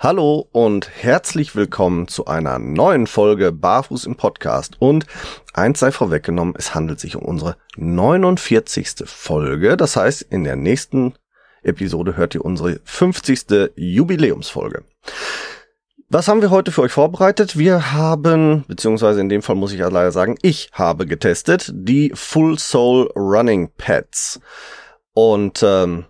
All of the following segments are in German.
Hallo und herzlich willkommen zu einer neuen Folge Barfuß im Podcast. Und eins sei vorweggenommen, es handelt sich um unsere 49. Folge. Das heißt, in der nächsten Episode hört ihr unsere 50. Jubiläumsfolge. Was haben wir heute für euch vorbereitet? Wir haben, beziehungsweise in dem Fall muss ich ja leider sagen, ich habe getestet die Full Soul Running Pads. Und ähm,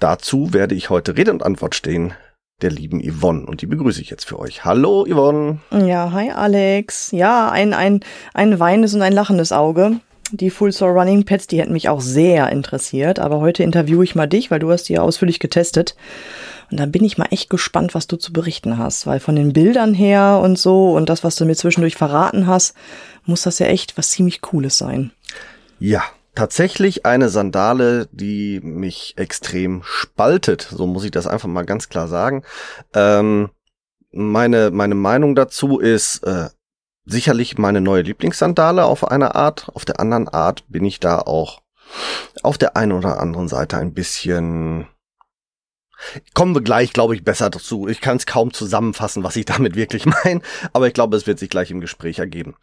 dazu werde ich heute Rede und Antwort stehen der lieben Yvonne. Und die begrüße ich jetzt für euch. Hallo Yvonne. Ja, hi Alex. Ja, ein, ein, ein weinendes und ein lachendes Auge. Die Full Soul Running Pads, die hätten mich auch sehr interessiert. Aber heute interviewe ich mal dich, weil du hast die ja ausführlich getestet. Und da bin ich mal echt gespannt, was du zu berichten hast. Weil von den Bildern her und so und das, was du mir zwischendurch verraten hast, muss das ja echt was ziemlich Cooles sein. Ja, tatsächlich eine Sandale, die mich extrem spaltet. So muss ich das einfach mal ganz klar sagen. Ähm, meine, meine Meinung dazu ist äh, sicherlich meine neue Lieblingssandale auf einer Art. Auf der anderen Art bin ich da auch auf der einen oder anderen Seite ein bisschen Kommen wir gleich, glaube ich, besser dazu. Ich kann es kaum zusammenfassen, was ich damit wirklich meine, aber ich glaube, es wird sich gleich im Gespräch ergeben.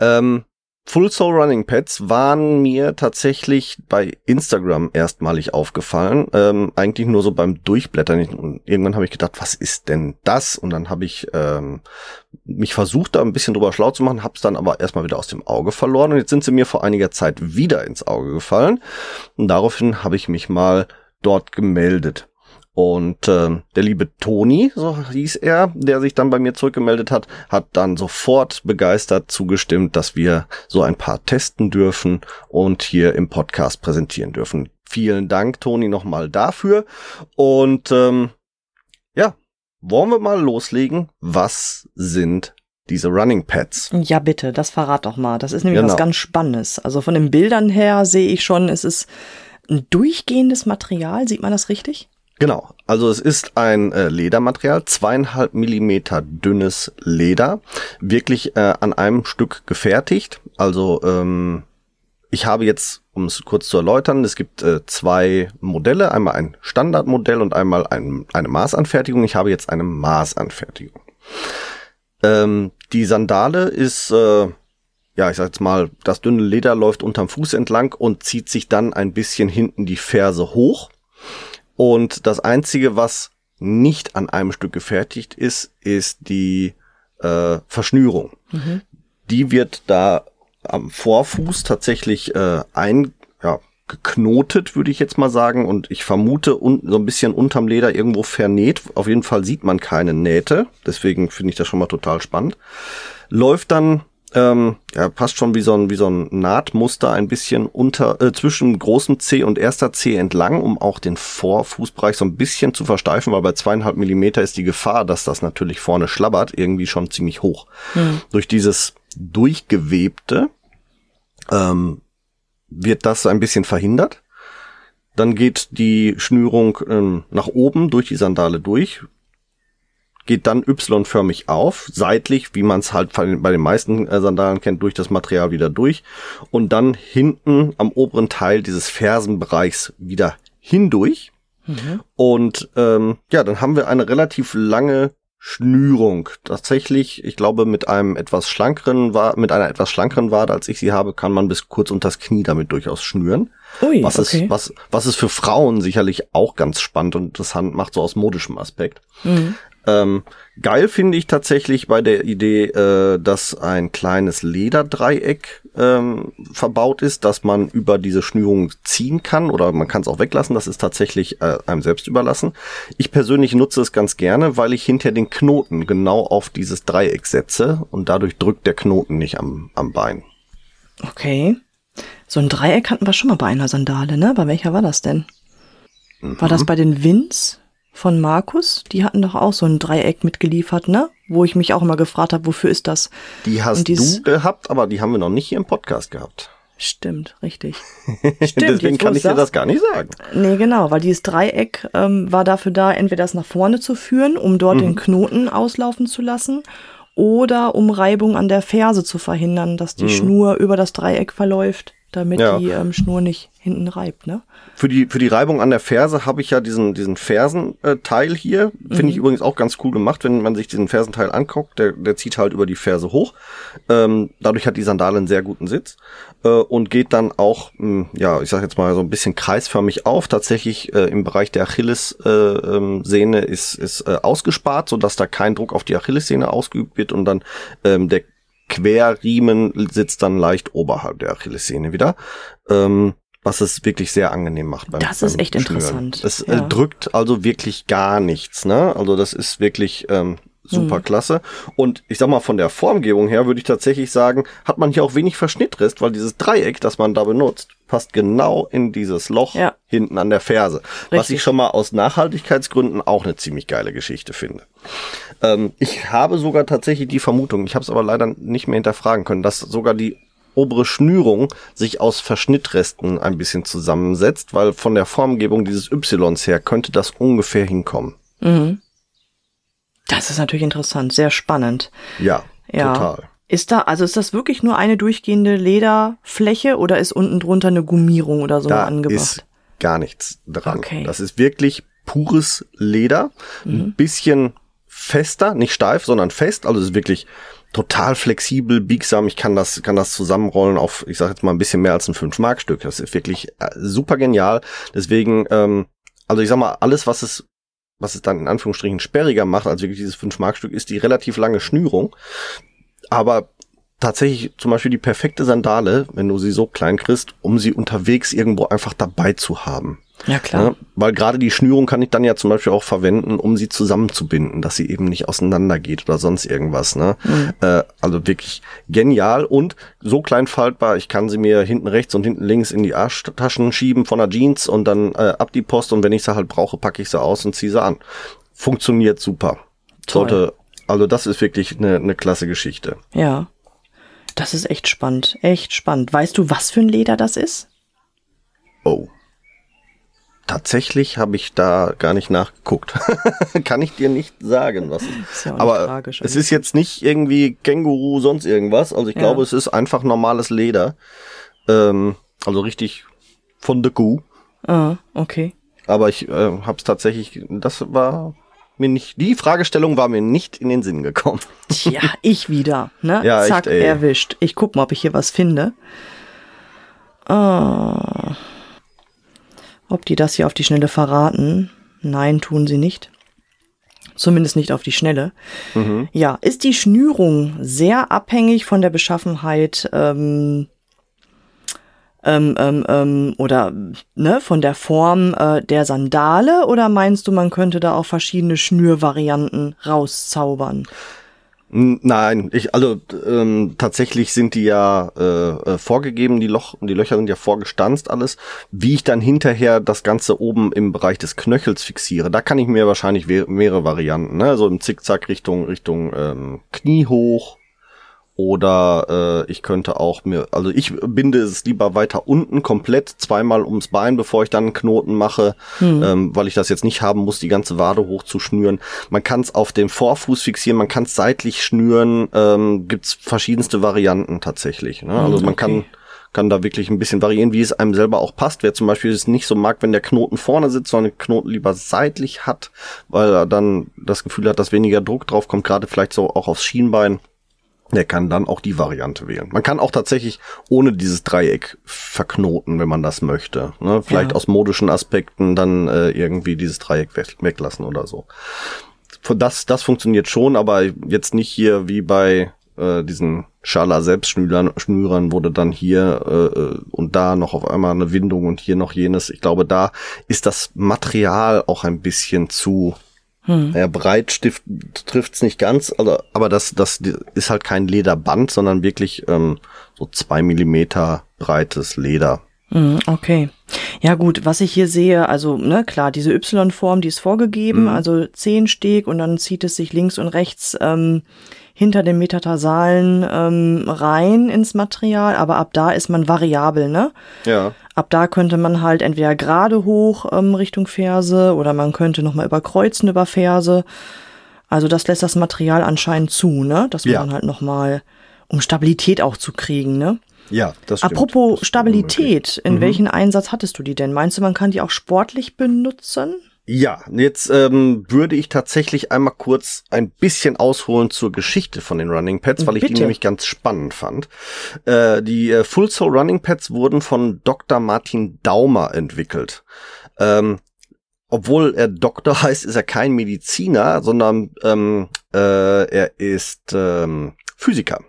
Ähm, Full Soul Running Pads waren mir tatsächlich bei Instagram erstmalig aufgefallen. Ähm, eigentlich nur so beim Durchblättern. Und irgendwann habe ich gedacht, was ist denn das? Und dann habe ich ähm, mich versucht, da ein bisschen drüber schlau zu machen, habe es dann aber erstmal wieder aus dem Auge verloren. Und jetzt sind sie mir vor einiger Zeit wieder ins Auge gefallen. Und daraufhin habe ich mich mal dort gemeldet. Und äh, der liebe Toni, so hieß er, der sich dann bei mir zurückgemeldet hat, hat dann sofort begeistert zugestimmt, dass wir so ein paar testen dürfen und hier im Podcast präsentieren dürfen. Vielen Dank, Toni, nochmal dafür. Und ähm, ja, wollen wir mal loslegen? Was sind diese Running Pads? Ja, bitte, das verrat doch mal. Das ist nämlich genau. was ganz Spannendes. Also von den Bildern her sehe ich schon, es ist ein durchgehendes Material. Sieht man das richtig? Genau, also es ist ein äh, Ledermaterial, zweieinhalb Millimeter dünnes Leder, wirklich äh, an einem Stück gefertigt. Also ähm, ich habe jetzt, um es kurz zu erläutern, es gibt äh, zwei Modelle, einmal ein Standardmodell und einmal ein, eine Maßanfertigung. Ich habe jetzt eine Maßanfertigung. Ähm, die Sandale ist, äh, ja, ich sag jetzt mal, das dünne Leder läuft unterm Fuß entlang und zieht sich dann ein bisschen hinten die Ferse hoch. Und das Einzige, was nicht an einem Stück gefertigt ist, ist die äh, Verschnürung. Mhm. Die wird da am Vorfuß tatsächlich äh, ein, ja, geknotet, würde ich jetzt mal sagen. Und ich vermute un so ein bisschen unterm Leder irgendwo vernäht. Auf jeden Fall sieht man keine Nähte. Deswegen finde ich das schon mal total spannend. Läuft dann ähm, ja, passt schon wie so ein, wie so ein Nahtmuster ein bisschen unter, äh, zwischen großem C und erster C entlang, um auch den Vorfußbereich so ein bisschen zu versteifen, weil bei zweieinhalb Millimeter ist die Gefahr, dass das natürlich vorne schlabbert, irgendwie schon ziemlich hoch. Mhm. Durch dieses durchgewebte, ähm, wird das ein bisschen verhindert. Dann geht die Schnürung ähm, nach oben durch die Sandale durch, geht dann Y-förmig auf, seitlich, wie man es halt bei den meisten äh, Sandalen kennt, durch das Material wieder durch und dann hinten am oberen Teil dieses Fersenbereichs wieder hindurch. Mhm. Und ähm, ja, dann haben wir eine relativ lange Schnürung. Tatsächlich, ich glaube, mit einem etwas schlankeren mit einer etwas schlankeren Wade, als ich sie habe, kann man bis kurz unter das Knie damit durchaus schnüren. Ui, was okay. ist, was, was ist für Frauen sicherlich auch ganz spannend und interessant macht, so aus modischem Aspekt. Mhm. Ähm, geil finde ich tatsächlich bei der Idee, äh, dass ein kleines Lederdreieck ähm, verbaut ist, dass man über diese Schnürung ziehen kann oder man kann es auch weglassen. Das ist tatsächlich äh, einem selbst überlassen. Ich persönlich nutze es ganz gerne, weil ich hinter den Knoten genau auf dieses Dreieck setze und dadurch drückt der Knoten nicht am, am Bein. Okay. So ein Dreieck hatten wir schon mal bei einer Sandale, ne? Bei welcher war das denn? Mhm. War das bei den Wins? Von Markus, die hatten doch auch so ein Dreieck mitgeliefert, ne? Wo ich mich auch immer gefragt habe, wofür ist das? Die hast du gehabt, aber die haben wir noch nicht hier im Podcast gehabt. Stimmt, richtig. Stimmt, Deswegen kann ich dir das gar nicht sagen. Nee, genau, weil dieses Dreieck ähm, war dafür da, entweder das nach vorne zu führen, um dort mhm. den Knoten auslaufen zu lassen, oder um Reibung an der Ferse zu verhindern, dass die mhm. Schnur über das Dreieck verläuft damit ja. die ähm, Schnur nicht hinten reibt, ne? Für die, für die Reibung an der Ferse habe ich ja diesen, diesen Fersenteil hier. Finde mhm. ich übrigens auch ganz cool gemacht, wenn man sich diesen Fersenteil anguckt. Der, der zieht halt über die Ferse hoch. Ähm, dadurch hat die Sandale einen sehr guten Sitz äh, und geht dann auch, mh, hm, ja, ich sag jetzt mal so ein bisschen kreisförmig auf. Tatsächlich äh, im Bereich der Achillessehne äh, ähm, ist, ist äh, ausgespart, sodass da kein Druck auf die Achillessehne ausgeübt wird und dann ähm, der Querriemen sitzt dann leicht oberhalb der Achillessehne wieder. Ähm, was es wirklich sehr angenehm macht beim Das ist beim echt Schnüren. interessant. Es äh, ja. äh, drückt also wirklich gar nichts, ne? Also das ist wirklich ähm, super hm. klasse. Und ich sag mal, von der Formgebung her würde ich tatsächlich sagen, hat man hier auch wenig Verschnittrest, weil dieses Dreieck, das man da benutzt, passt genau in dieses Loch ja. hinten an der Ferse. Richtig. Was ich schon mal aus Nachhaltigkeitsgründen auch eine ziemlich geile Geschichte finde. Ähm, ich habe sogar tatsächlich die Vermutung, ich habe es aber leider nicht mehr hinterfragen können, dass sogar die obere Schnürung sich aus Verschnittresten ein bisschen zusammensetzt, weil von der Formgebung dieses Ys her könnte das ungefähr hinkommen. Mhm. Das ist natürlich interessant, sehr spannend. Ja, ja. total. Ist da, also ist das wirklich nur eine durchgehende Lederfläche oder ist unten drunter eine Gummierung oder so da angebracht? Ist gar nichts dran. Okay. Das ist wirklich pures Leder. Mhm. Ein bisschen fester, nicht steif, sondern fest. Also es ist wirklich total flexibel, biegsam. Ich kann das, kann das zusammenrollen auf, ich sage jetzt mal ein bisschen mehr als ein 5-Mark-Stück. Das ist wirklich äh, super genial. Deswegen, ähm, also ich sag mal, alles, was es was es dann in Anführungsstrichen sperriger macht als wirklich dieses 5-Mark-Stück, ist die relativ lange Schnürung. Aber tatsächlich zum Beispiel die perfekte Sandale, wenn du sie so klein kriegst, um sie unterwegs irgendwo einfach dabei zu haben. Ja, klar. Ja, weil gerade die Schnürung kann ich dann ja zum Beispiel auch verwenden, um sie zusammenzubinden, dass sie eben nicht auseinander geht oder sonst irgendwas. Ne? Mhm. Äh, also wirklich genial und so klein faltbar, ich kann sie mir hinten rechts und hinten links in die Arschtaschen schieben von der Jeans und dann äh, ab die Post und wenn ich sie halt brauche, packe ich sie aus und ziehe sie an. Funktioniert super. Toll. Sollte also das ist wirklich eine, eine klasse Geschichte. Ja. Das ist echt spannend. Echt spannend. Weißt du, was für ein Leder das ist? Oh. Tatsächlich habe ich da gar nicht nachgeguckt. Kann ich dir nicht sagen, was ist. Ja Aber tragisch, es ist jetzt nicht irgendwie Känguru, sonst irgendwas. Also ich ja. glaube, es ist einfach normales Leder. Ähm, also richtig von der Kuh. Ah, okay. Aber ich äh, habe es tatsächlich, das war mir nicht, die Fragestellung war mir nicht in den Sinn gekommen. Tja, ich wieder, ne? Ja, Zack, echt, erwischt. Ich guck mal, ob ich hier was finde. Ah. Ob die das hier auf die Schnelle verraten? Nein, tun sie nicht. Zumindest nicht auf die Schnelle. Mhm. Ja, ist die Schnürung sehr abhängig von der Beschaffenheit ähm, ähm, ähm, ähm, oder ne, von der Form äh, der Sandale oder meinst du, man könnte da auch verschiedene Schnürvarianten rauszaubern? Nein, ich also ähm, tatsächlich sind die ja äh, äh, vorgegeben, die Loch die Löcher sind ja vorgestanzt alles. Wie ich dann hinterher das Ganze oben im Bereich des Knöchels fixiere, da kann ich mir wahrscheinlich mehrere Varianten, ne? so im Zickzack Richtung Richtung ähm, Knie hoch oder äh, ich könnte auch mir, also ich binde es lieber weiter unten komplett, zweimal ums Bein, bevor ich dann einen Knoten mache, hm. ähm, weil ich das jetzt nicht haben muss, die ganze Wade hochzuschnüren. Man kann es auf dem Vorfuß fixieren, man kann es seitlich schnüren, ähm, gibt's verschiedenste Varianten tatsächlich. Ne? Also hm, man kann kann da wirklich ein bisschen variieren, wie es einem selber auch passt. Wer zum Beispiel es nicht so mag, wenn der Knoten vorne sitzt, sondern den Knoten lieber seitlich hat, weil er dann das Gefühl hat, dass weniger Druck drauf kommt, gerade vielleicht so auch aufs Schienbein der kann dann auch die Variante wählen. Man kann auch tatsächlich ohne dieses Dreieck verknoten, wenn man das möchte. Ne? Vielleicht ja. aus modischen Aspekten dann äh, irgendwie dieses Dreieck weglassen oder so. Das, das funktioniert schon, aber jetzt nicht hier wie bei äh, diesen Schala Selbstschnürern, Schnürern wurde dann hier äh, äh, und da noch auf einmal eine Windung und hier noch jenes. Ich glaube, da ist das Material auch ein bisschen zu hm. Ja, Breitstift trifft's nicht ganz, also, aber das, das ist halt kein Lederband, sondern wirklich ähm, so zwei Millimeter breites Leder. Hm, okay. Ja gut, was ich hier sehe, also ne, klar, diese Y-Form, die ist vorgegeben, mhm. also zehn Steg und dann zieht es sich links und rechts ähm, hinter den Metatarsalen ähm, rein ins Material, aber ab da ist man variabel, ne? Ja. Ab da könnte man halt entweder gerade hoch ähm, Richtung Ferse oder man könnte nochmal überkreuzen über Ferse. Also das lässt das Material anscheinend zu, ne? Dass man Ja. dann halt nochmal, um Stabilität auch zu kriegen, ne? Ja, das stimmt. Apropos Das Stabilität, in Mhm. welchen Einsatz hattest du die denn? Meinst du, man kann die auch sportlich benutzen? Ja, jetzt ähm, würde ich tatsächlich einmal kurz ein bisschen ausholen zur Geschichte von den Running Pads, weil ich die Bitte. nämlich ganz spannend fand. Äh, die äh, Full Soul Running Pads wurden von Dr. Martin Daumer entwickelt. Ähm, obwohl er Doktor heißt, ist er kein Mediziner, sondern ähm, äh, er ist ähm, Physiker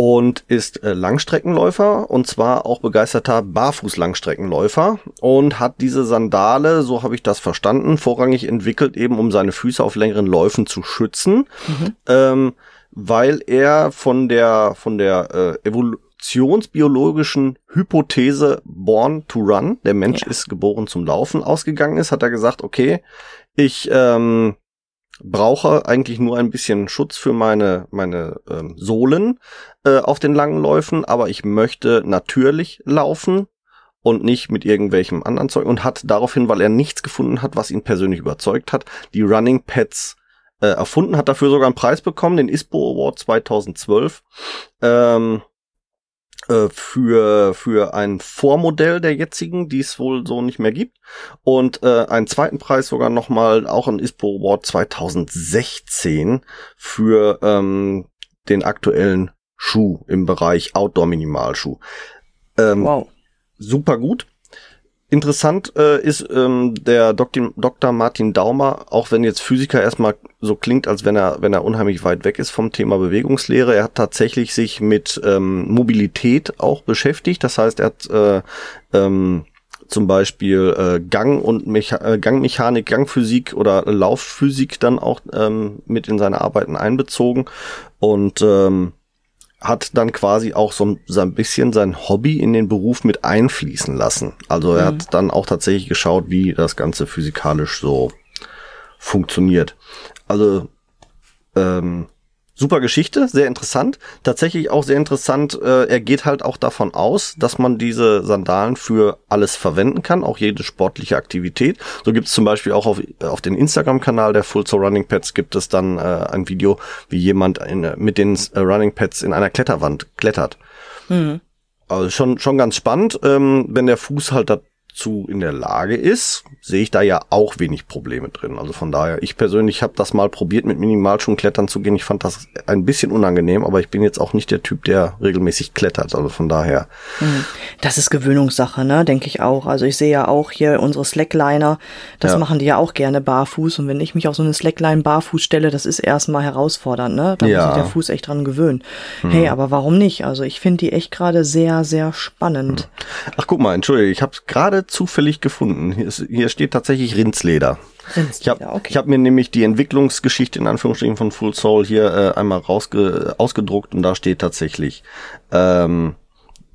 und ist äh, Langstreckenläufer und zwar auch begeisterter Barfuß-Langstreckenläufer und hat diese Sandale, so habe ich das verstanden, vorrangig entwickelt, eben um seine Füße auf längeren Läufen zu schützen, ähm, weil er von der von der äh, evolutionsbiologischen Hypothese Born to Run, der Mensch Ja. ist geboren zum Laufen, ausgegangen ist, hat er gesagt, okay, ich ähm, brauche eigentlich nur ein bisschen Schutz für meine, meine ähm, Sohlen äh, auf den langen Läufen, aber ich möchte natürlich laufen und nicht mit irgendwelchem anderen Zeug und hat daraufhin, weil er nichts gefunden hat, was ihn persönlich überzeugt hat, die Running Pads äh, erfunden, hat dafür sogar einen Preis bekommen, den ISPO Award 2012. Ähm, äh, für, für ein Vormodell der jetzigen, die es wohl so nicht mehr gibt. Und äh, einen zweiten Preis sogar nochmal, auch ein ISPO Award 2016 für ähm, den aktuellen Schuh im Bereich Outdoor-Minimalschuh. Ähm, Wow. super gut. Interessant äh, ist ähm, der Dr. Dr. Martin Daumer, auch wenn jetzt Physiker erstmal so klingt, als wenn er, wenn er unheimlich weit weg ist vom Thema Bewegungslehre. Er hat tatsächlich sich mit ähm, Mobilität auch beschäftigt. Das heißt, er hat äh, ähm, zum Beispiel äh, Gang und Mecha äh, Gangmechanik, Gangphysik oder Laufphysik dann auch ähm, mit in seine Arbeiten einbezogen und ähm, hat dann quasi auch so, so ein bisschen sein Hobby in den Beruf mit einfließen lassen. Also er hat dann auch tatsächlich geschaut, wie das Ganze physikalisch so funktioniert. Also ähm, super Geschichte, sehr interessant. Tatsächlich auch sehr interessant, äh, er geht halt auch davon aus, dass man diese Sandalen für alles verwenden kann, auch jede sportliche Aktivität. So gibt es zum Beispiel auch auf, auf den Instagram-Kanal der Full Soul Running Pads gibt es dann äh, ein Video, wie jemand in, äh, mit den äh, Running Pads in einer Kletterwand klettert. Also schon, schon ganz spannend. Ähm, wenn der Fuß halt dazu in der Lage ist, sehe ich da ja auch wenig Probleme drin. Also von daher, ich persönlich habe das mal probiert, mit Minimalschuhen klettern zu gehen. Ich fand das ein bisschen unangenehm, aber ich bin jetzt auch nicht der Typ, der regelmäßig klettert. Also von daher, Das ist Gewöhnungssache, ne, denke ich auch. Also ich sehe ja auch hier unsere Slackliner, das Ja. machen die ja auch gerne barfuß. Und wenn ich mich auf so eine Slackline barfuß stelle, das ist erstmal herausfordernd, ne? Da Ja. muss sich der Fuß echt dran gewöhnen. Hey, aber warum nicht? Also ich finde die echt gerade sehr, sehr spannend. ach guck mal, entschuldige, ich habe es gerade zufällig gefunden. Hier, ist, hier steht tatsächlich Rindsleder. Ich habe okay. ich hab mir nämlich die Entwicklungsgeschichte in Anführungsstrichen von Full Soul hier äh, einmal rausge ausgedruckt und da steht tatsächlich, ähm,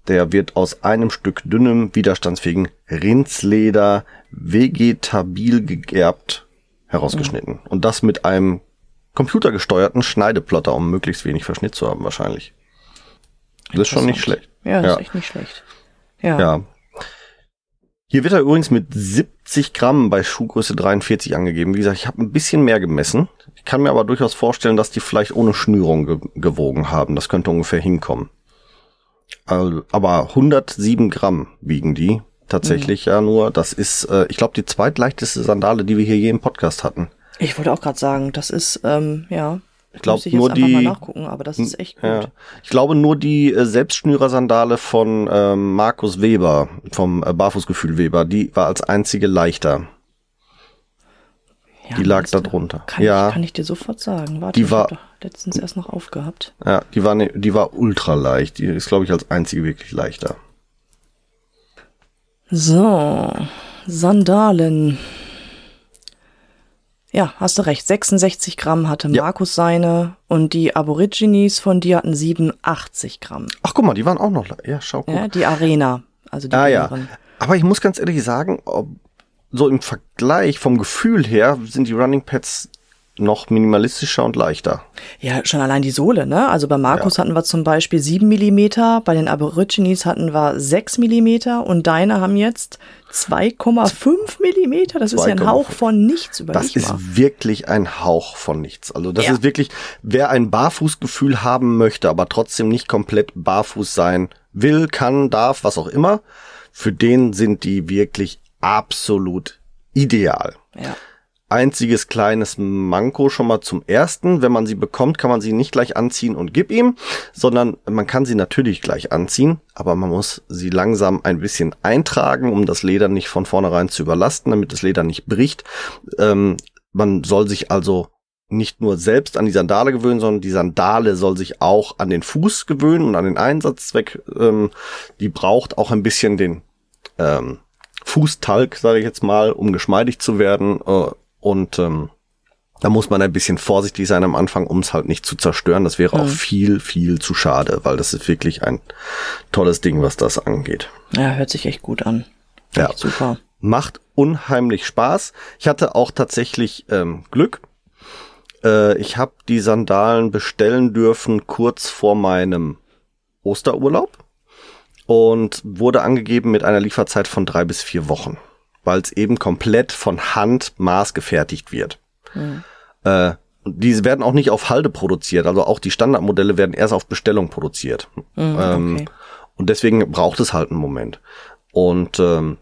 der wird aus einem Stück dünnem, widerstandsfähigen Rindsleder vegetabil gegerbt herausgeschnitten. Und das mit einem computergesteuerten Schneideplotter, um möglichst wenig Verschnitt zu haben wahrscheinlich. Das ist schon nicht schlecht. Ja, das Ja. ist echt nicht schlecht. Ja. Ja. Hier wird er übrigens mit 70 Gramm bei Schuhgröße 43 angegeben. Wie gesagt, ich habe ein bisschen mehr gemessen. Ich kann mir aber durchaus vorstellen, dass die vielleicht ohne Schnürung ge gewogen haben. Das könnte ungefähr hinkommen. Also, aber 107 Gramm wiegen die tatsächlich ja nur. Das ist, äh, ich glaube, die zweitleichteste Sandale, die wir hier je im Podcast hatten. Ich wollte auch gerade sagen, das ist, ähm, ja. Ich glaub, Müsste ich jetzt nur die- mal nachgucken, aber das ist echt gut. Ja. Ich glaube, nur die äh, Selbstschnürer-Sandale von ähm, Markus Weber, vom äh, Barfußgefühl Weber, die war als einzige leichter. Ja, die lag da drunter. Kann, Ja. ich, kann ich dir sofort sagen. Warte, Die war- letztens erst noch aufgehabt. Ja, die war, ne, die war ultra leicht. Die ist, glaube ich, als einzige wirklich leichter. So, Sandalen. Ja, hast du recht. 66 Gramm hatte Ja. Markus seine und die Aborigines von dir hatten 87 Gramm. Ach, guck mal, die waren auch noch. Ja, schau, guck. Ja, die Arena, also die ah, ja. Aber ich muss ganz ehrlich sagen, so im Vergleich vom Gefühl her sind die Running Pads noch minimalistischer und leichter. Ja, schon allein die Sohle, ne? Also bei Markus ja. hatten wir zum Beispiel sieben Millimeter, bei den Aborigines hatten wir sechs Millimeter und deine haben jetzt 2,5 Millimeter. Das 2, ist ja ein Hauch von nichts über Das ist wirklich ein Hauch von nichts. Also das ja. ist wirklich, wer ein Barfußgefühl haben möchte, aber trotzdem nicht komplett barfuß sein will, kann, darf, was auch immer, für den sind die wirklich absolut ideal. Ja einziges kleines Manko schon mal zum ersten. Wenn man sie bekommt, kann man sie nicht gleich anziehen und gib ihm, sondern man kann sie natürlich gleich anziehen, aber man muss sie langsam ein bisschen eintragen, um das Leder nicht von vornherein zu überlasten, damit das Leder nicht bricht. Ähm, man soll sich also nicht nur selbst an die Sandale gewöhnen, sondern die Sandale soll sich auch an den Fuß gewöhnen und an den Einsatzzweck. Ähm, die braucht auch ein bisschen den ähm, Fußtalg, sage ich jetzt mal, um geschmeidig zu werden. Äh, und ähm, da muss man ein bisschen vorsichtig sein am Anfang, um es halt nicht zu zerstören. Das wäre mhm. auch viel, viel zu schade, weil das ist wirklich ein tolles Ding, was das angeht. Ja, hört sich echt gut an. Ja. Echt super. Macht unheimlich Spaß. Ich hatte auch tatsächlich ähm, Glück. Äh, ich habe die Sandalen bestellen dürfen kurz vor meinem Osterurlaub und wurde angegeben mit einer Lieferzeit von drei bis vier Wochen weil es eben komplett von Hand maßgefertigt wird. Mhm. Äh, diese werden auch nicht auf Halde produziert, also auch die Standardmodelle werden erst auf Bestellung produziert. Mhm, ähm, okay. Und deswegen braucht es halt einen Moment. Und ähm,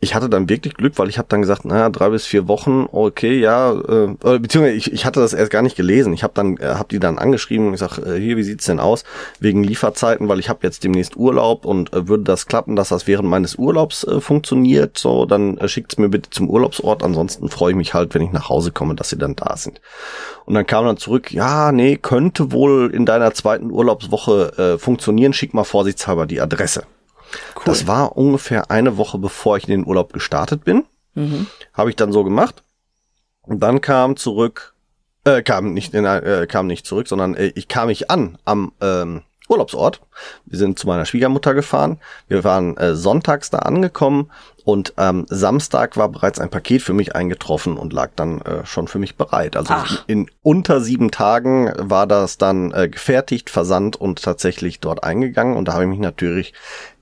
ich hatte dann wirklich Glück, weil ich habe dann gesagt, naja, drei bis vier Wochen, okay, ja, äh, beziehungsweise ich, ich hatte das erst gar nicht gelesen. Ich habe dann, äh, habe die dann angeschrieben und gesagt, äh, hier, wie sieht's denn aus wegen Lieferzeiten, weil ich habe jetzt demnächst Urlaub und äh, würde das klappen, dass das während meines Urlaubs äh, funktioniert, so, dann äh, schickt's mir bitte zum Urlaubsort. Ansonsten freue ich mich halt, wenn ich nach Hause komme, dass sie dann da sind. Und dann kam dann zurück, ja, nee, könnte wohl in deiner zweiten Urlaubswoche äh, funktionieren. Schick mal vorsichtshalber die Adresse. Cool. Das war ungefähr eine Woche, bevor ich in den Urlaub gestartet bin. Mhm. Habe ich dann so gemacht. Und dann kam zurück, äh, kam nicht, äh, kam nicht zurück, sondern äh, ich kam mich an am ähm, Urlaubsort. Wir sind zu meiner Schwiegermutter gefahren. Wir waren äh, sonntags da angekommen und ähm, Samstag war bereits ein Paket für mich eingetroffen und lag dann äh, schon für mich bereit. Also Ach. in unter sieben Tagen war das dann äh, gefertigt, versandt und tatsächlich dort eingegangen. Und da habe ich mich natürlich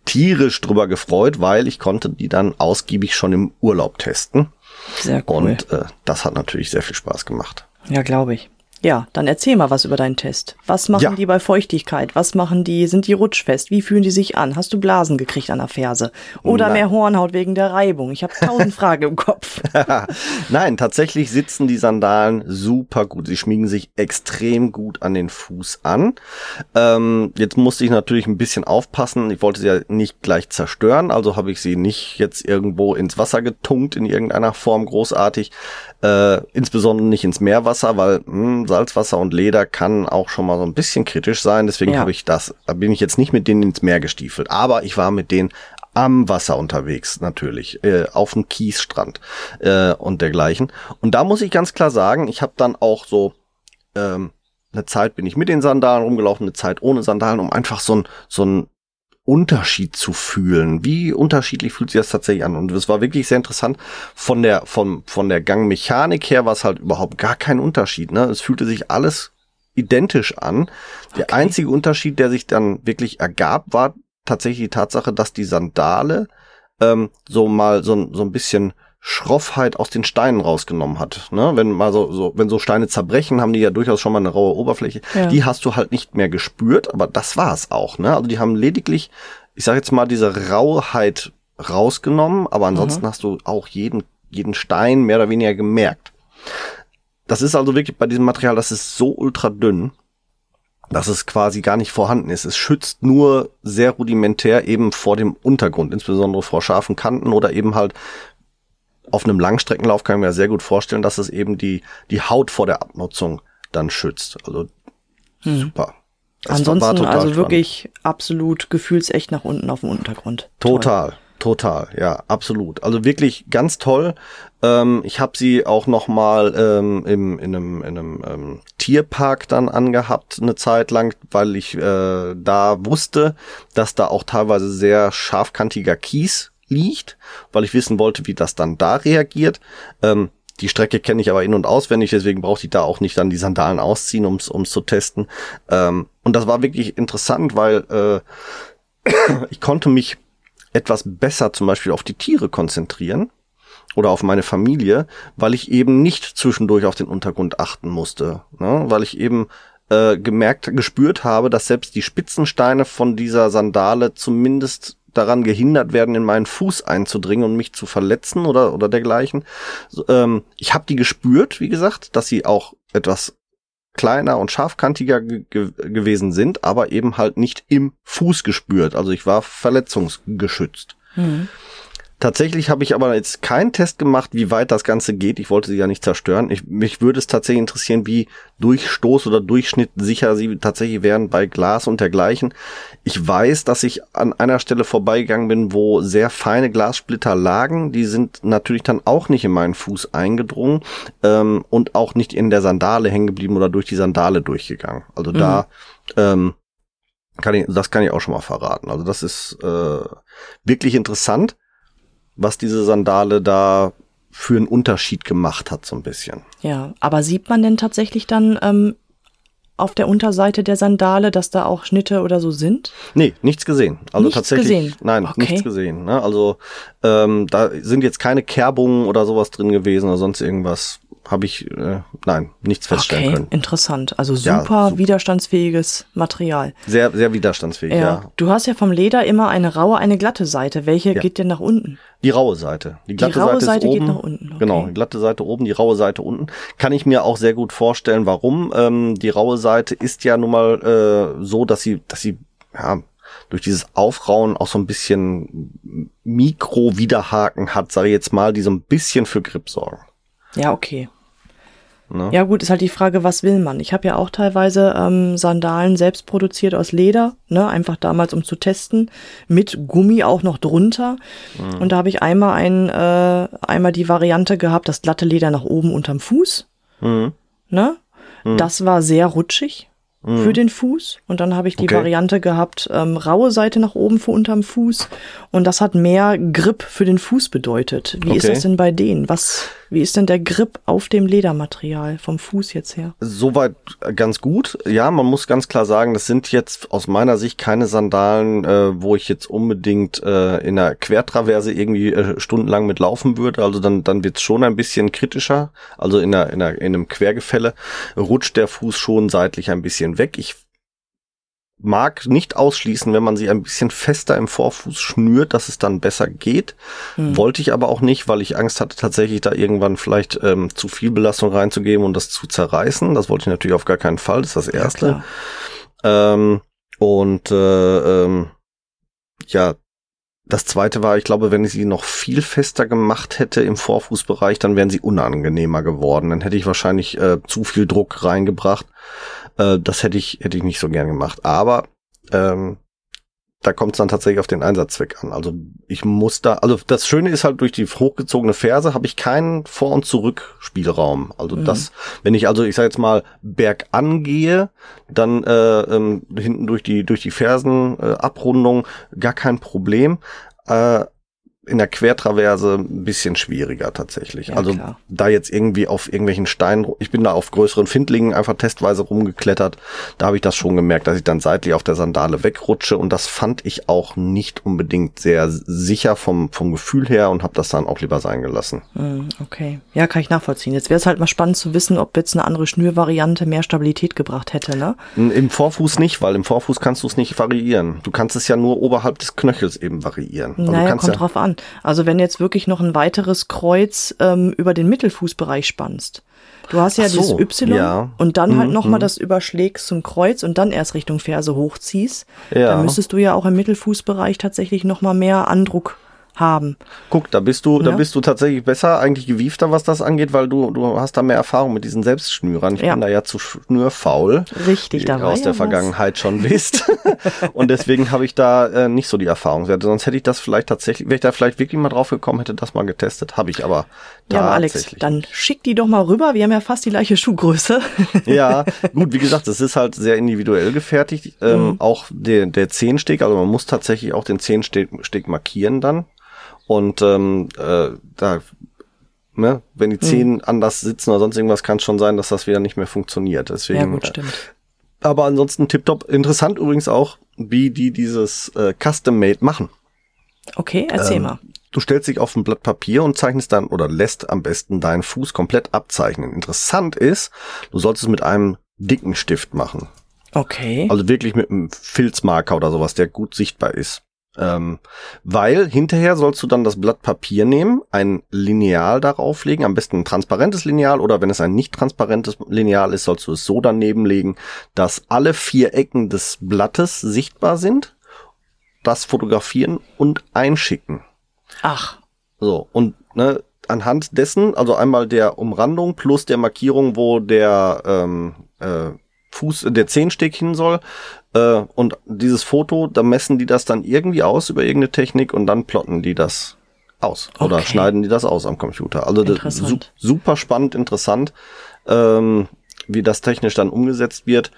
tierisch drüber gefreut, weil ich konnte die dann ausgiebig schon im Urlaub testen. Sehr cool. Und äh, das hat natürlich sehr viel Spaß gemacht. Ja, glaube ich. Ja, dann erzähl mal was über deinen Test. Was machen ja. die bei Feuchtigkeit? Was machen die? Sind die rutschfest? Wie fühlen die sich an? Hast du Blasen gekriegt an der Ferse? Oder Nein. mehr Hornhaut wegen der Reibung? Ich habe tausend Fragen im Kopf. Nein, tatsächlich sitzen die Sandalen super gut. Sie schmiegen sich extrem gut an den Fuß an. Ähm, jetzt musste ich natürlich ein bisschen aufpassen. Ich wollte sie ja nicht gleich zerstören, also habe ich sie nicht jetzt irgendwo ins Wasser getunkt in irgendeiner Form großartig. Äh, insbesondere nicht ins Meerwasser, weil mh, Salzwasser und Leder kann auch schon mal so ein bisschen kritisch sein. Deswegen ja. habe ich das, da bin ich jetzt nicht mit denen ins Meer gestiefelt. Aber ich war mit denen am Wasser unterwegs, natürlich, äh, auf dem Kiesstrand äh, und dergleichen. Und da muss ich ganz klar sagen, ich habe dann auch so ähm, eine Zeit bin ich mit den Sandalen rumgelaufen, eine Zeit ohne Sandalen, um einfach so ein so ein Unterschied zu fühlen. Wie unterschiedlich fühlt sich das tatsächlich an? Und es war wirklich sehr interessant. Von der, von, von der Gangmechanik her war es halt überhaupt gar kein Unterschied. Ne? Es fühlte sich alles identisch an. Der okay. einzige Unterschied, der sich dann wirklich ergab, war tatsächlich die Tatsache, dass die Sandale ähm, so mal so, so ein bisschen Schroffheit aus den Steinen rausgenommen hat. Ne? Wenn mal so, so, wenn so Steine zerbrechen, haben die ja durchaus schon mal eine raue Oberfläche. Ja. Die hast du halt nicht mehr gespürt, aber das war es auch. Ne? Also die haben lediglich, ich sage jetzt mal, diese Rauheit rausgenommen, aber ansonsten mhm. hast du auch jeden, jeden Stein mehr oder weniger gemerkt. Das ist also wirklich bei diesem Material, das ist so ultra dünn, dass es quasi gar nicht vorhanden ist. Es schützt nur sehr rudimentär eben vor dem Untergrund, insbesondere vor scharfen Kanten oder eben halt auf einem Langstreckenlauf kann ich mir sehr gut vorstellen, dass es eben die, die Haut vor der Abnutzung dann schützt. Also hm. super. Das Ansonsten also spannend. wirklich absolut gefühlsecht nach unten auf dem Untergrund. Total. Toll. Total, ja, absolut. Also wirklich ganz toll. Ähm, ich habe sie auch noch mal ähm, im, in einem, in einem ähm, Tierpark dann angehabt eine Zeit lang, weil ich äh, da wusste, dass da auch teilweise sehr scharfkantiger Kies liegt, weil ich wissen wollte, wie das dann da reagiert. Ähm, die Strecke kenne ich aber in- und auswendig, deswegen brauchte ich da auch nicht dann die Sandalen ausziehen, ums ums zu testen. Ähm, und das war wirklich interessant, weil äh, ich konnte mich etwas besser zum Beispiel auf die Tiere konzentrieren oder auf meine Familie, weil ich eben nicht zwischendurch auf den Untergrund achten musste, ne? weil ich eben äh, gemerkt, gespürt habe, dass selbst die Spitzensteine von dieser Sandale zumindest daran gehindert werden, in meinen Fuß einzudringen und mich zu verletzen oder oder dergleichen. Ähm, ich habe die gespürt, wie gesagt, dass sie auch etwas kleiner und scharfkantiger ge gewesen sind, aber eben halt nicht im Fuß gespürt. Also ich war verletzungsgeschützt. Mhm. Tatsächlich habe ich aber jetzt keinen Test gemacht, wie weit das Ganze geht. Ich wollte sie ja nicht zerstören. Ich, mich würde es tatsächlich interessieren, wie Durchstoß oder Durchschnitt sicher sie tatsächlich wären bei Glas und dergleichen. Ich weiß, dass ich an einer Stelle vorbeigegangen bin, wo sehr feine Glassplitter lagen. Die sind natürlich dann auch nicht in meinen Fuß eingedrungen ähm, und auch nicht in der Sandale hängen geblieben oder durch die Sandale durchgegangen. Also mhm. da ähm, kann ich, das kann ich auch schon mal verraten. Also das ist äh, wirklich interessant was diese Sandale da für einen Unterschied gemacht hat, so ein bisschen. Ja, aber sieht man denn tatsächlich dann ähm, auf der Unterseite der Sandale, dass da auch Schnitte oder so sind? Nee, nichts gesehen. Also nichts tatsächlich. Gesehen. Nein, okay. nichts gesehen. Ne? Also ähm, da sind jetzt keine Kerbungen oder sowas drin gewesen oder sonst irgendwas habe ich, äh, nein, nichts feststellen okay, können. interessant. Also super, Ja, super. widerstandsfähiges Material. Sehr, sehr widerstandsfähig, ja. Ja. Du hast ja vom Leder immer eine raue, eine glatte Seite. Welche Ja. geht denn nach unten? Die raue Seite. Die glatte raue Seite, Seite ist geht oben. nach unten, okay. Genau, die glatte Seite oben, die raue Seite unten. Kann ich mir auch sehr gut vorstellen, warum. Ähm, die raue Seite ist ja nun mal äh, so, dass sie, dass sie, ja, durch dieses Aufrauen auch so ein bisschen Mikro-Widerhaken hat, sage ich jetzt mal, die so ein bisschen für Grip sorgen. Ja, okay. Ne? Ja gut, ist halt die Frage, was will man? Ich habe ja auch teilweise ähm, Sandalen selbst produziert aus Leder, ne, einfach damals um zu testen, mit Gummi auch noch drunter. Mhm. Und da habe ich einmal ein, äh, einmal die Variante gehabt, das glatte Leder nach oben unterm Fuß, Mhm. ne? Das war sehr rutschig für den Fuß. Und dann habe ich die Okay. Variante gehabt, ähm, raue Seite nach oben für unterm Fuß. Und das hat mehr Grip für den Fuß bedeutet. Wie ist Okay. das denn bei denen? Was, wie ist denn der Grip auf dem Ledermaterial vom Fuß jetzt her? Soweit ganz gut. Ja, man muss ganz klar sagen, das sind jetzt aus meiner Sicht keine Sandalen, äh, wo ich jetzt unbedingt äh, in einer Quertraverse irgendwie äh, stundenlang mit laufen würde. Also dann, dann wird's schon ein bisschen kritischer. Also in, einer, in, einer, in einem Quergefälle rutscht der Fuß schon seitlich ein bisschen weg. Ich mag nicht ausschließen, wenn man sie ein bisschen fester im Vorfuß schnürt, dass es dann besser geht. Wollte ich aber auch nicht, weil ich Angst hatte, tatsächlich da irgendwann vielleicht ähm, zu viel Belastung reinzugeben und das zu zerreißen. Das wollte ich natürlich auf gar keinen Fall. Das ist das Erste. klar. ähm, und äh, ähm, ja, das zweite war, ich glaube, wenn ich sie noch viel fester gemacht hätte im Vorfußbereich, dann wären sie unangenehmer geworden. Dann hätte ich wahrscheinlich äh, zu viel Druck reingebracht. Äh, das hätte ich, hätte ich nicht so gern gemacht. Aber ähm, da kommt es dann tatsächlich auf den Einsatzzweck an. Also ich muss da, also das Schöne ist halt durch die hochgezogene Ferse habe ich keinen Vor- und Zurückspielraum. Also das, wenn ich also, ich sage jetzt mal, bergan gehe, dann äh, ähm, hinten durch die durch die Fersenabrundung äh, Abrundung gar kein Problem. Äh, in der Quertraverse ein bisschen schwieriger tatsächlich. Ja, also klar. da jetzt irgendwie auf irgendwelchen Steinen, ich bin da auf größeren Findlingen einfach testweise rumgeklettert, da habe ich das schon gemerkt, dass ich dann seitlich auf der Sandale wegrutsche und das fand ich auch nicht unbedingt sehr sicher vom, vom Gefühl her und habe das dann auch lieber sein gelassen. Hm, Okay. Ja, kann ich nachvollziehen. Jetzt wäre es halt mal spannend zu wissen, ob jetzt eine andere Schnürvariante mehr Stabilität gebracht hätte, ne? Im Vorfuß nicht, weil im Vorfuß kannst du es nicht variieren. Du kannst es ja nur oberhalb des Knöchels eben variieren. Also naja, kommt ja, drauf an. Also wenn jetzt wirklich noch ein weiteres Kreuz ähm, über den Mittelfußbereich spannst. Du hast ja so, dieses Y ja. und dann halt Mhm, nochmal mhm. das überschlägst zum Kreuz und dann erst Richtung Ferse hochziehst. Ja. Dann müsstest du ja auch im Mittelfußbereich tatsächlich nochmal mehr Andruck haben. Guck, da bist du, da Ja. bist du tatsächlich besser, eigentlich gewiefter, was das angeht, weil du, du hast da mehr Erfahrung mit diesen Selbstschnürern. Ich Ja. bin da ja zu schnürfaul. Richtig, da war aus ja der was. Vergangenheit schon wisst. und deswegen habe ich da äh, nicht so die Erfahrungswerte. Sonst hätte ich das vielleicht tatsächlich, wäre ich da vielleicht wirklich mal drauf gekommen, hätte das mal getestet. Habe ich aber Ja, aber Alex, dann schick die doch mal rüber. Wir haben ja fast die gleiche Schuhgröße. Ja, gut, wie gesagt, es ist halt sehr individuell gefertigt. Ähm, Mhm. Auch der, der Zehensteg, also man muss tatsächlich auch den Zehensteg Steg markieren dann. Und ähm, äh, da ne, wenn die Zehen mhm. anders sitzen oder sonst irgendwas, kann es schon sein, dass das wieder nicht mehr funktioniert. Deswegen, ja, gut, stimmt. Aber ansonsten tipptopp. Interessant übrigens auch, wie die dieses äh, Custom-Made machen. Okay, erzähl ähm, mal. Du stellst dich auf ein Blatt Papier und zeichnest dann oder lässt am besten deinen Fuß komplett abzeichnen. Interessant ist, du solltest es mit einem dicken Stift machen. Okay. Also wirklich mit einem Filzmarker oder sowas, der gut sichtbar ist. Ähm, weil hinterher sollst du dann das Blatt Papier nehmen, ein Lineal darauf legen, am besten ein transparentes Lineal oder wenn es ein nicht transparentes Lineal ist, sollst du es so daneben legen, dass alle vier Ecken des Blattes sichtbar sind, das fotografieren und einschicken. Ach. So, und ne, anhand dessen, also einmal der Umrandung plus der Markierung, wo der ähm, äh, Fuß, der Zehensteg hin soll. Äh, und dieses Foto, da messen die das dann irgendwie aus über irgendeine Technik und dann plotten die das aus. Okay. Oder schneiden die das aus am Computer. Also su super spannend, interessant, ähm, wie das technisch dann umgesetzt wird.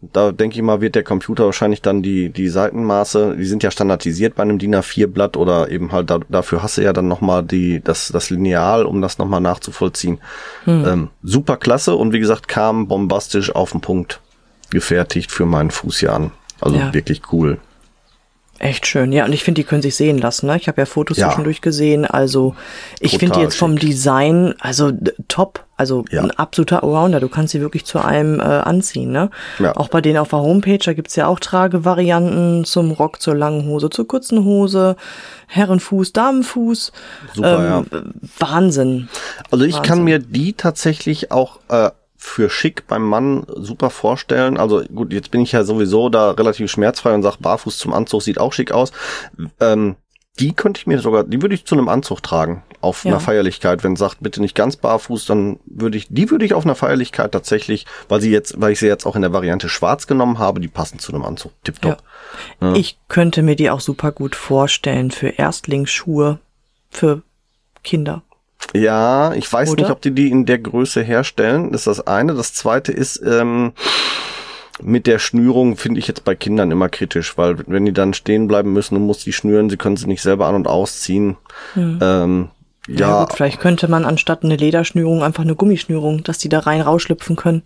Da denke ich mal, wird der Computer wahrscheinlich dann die, die Seitenmaße, die sind ja standardisiert bei einem DIN A4-Blatt oder eben halt da, dafür hast du ja dann nochmal die, das, das Lineal, um das nochmal nachzuvollziehen. Hm. Ähm, super klasse und wie gesagt, kam bombastisch auf den Punkt gefertigt für meinen Fußjahren. Also ja. wirklich cool. Echt schön, ja. Und ich finde, die können sich sehen lassen. Ne? Ich habe ja Fotos ja. zwischendurch gesehen. Also ich finde jetzt vom Design, also top. Also ja. ein absoluter Allrounder. Du kannst sie wirklich zu einem äh, anziehen. Ne? Ja. Auch bei denen auf der Homepage, da gibt's ja auch Tragevarianten zum Rock, zur langen Hose, zur kurzen Hose, Herrenfuß, Damenfuß. Super, ähm, ja. Wahnsinn. Also ich Wahnsinn. kann mir die tatsächlich auch äh, für schick beim Mann super vorstellen. Also gut, jetzt bin ich ja sowieso da relativ schmerzfrei und sag, barfuß zum Anzug sieht auch schick aus. Ähm, die könnte ich mir sogar, die würde ich zu einem Anzug tragen auf ja. einer Feierlichkeit. Wenn sagt, bitte nicht ganz barfuß, dann würde ich, die würde ich auf einer Feierlichkeit tatsächlich, weil sie jetzt, weil ich sie jetzt auch in der Variante schwarz genommen habe, die passen zu einem Anzug. Tipptopp. Ja. Ja. Ich könnte mir die auch super gut vorstellen für Erstlingsschuhe für Kinder. Ja, ich weiß Oder? nicht, ob die die in der Größe herstellen. Das ist das eine. Das zweite ist, ähm, mit der Schnürung finde ich jetzt bei Kindern immer kritisch, weil wenn die dann stehen bleiben müssen und muss die schnüren, sie können sie nicht selber an- und ausziehen. Hm. Ähm, ja, ja gut, vielleicht könnte man anstatt eine Lederschnürung einfach eine Gummischnürung, dass die da rein rausschlüpfen können.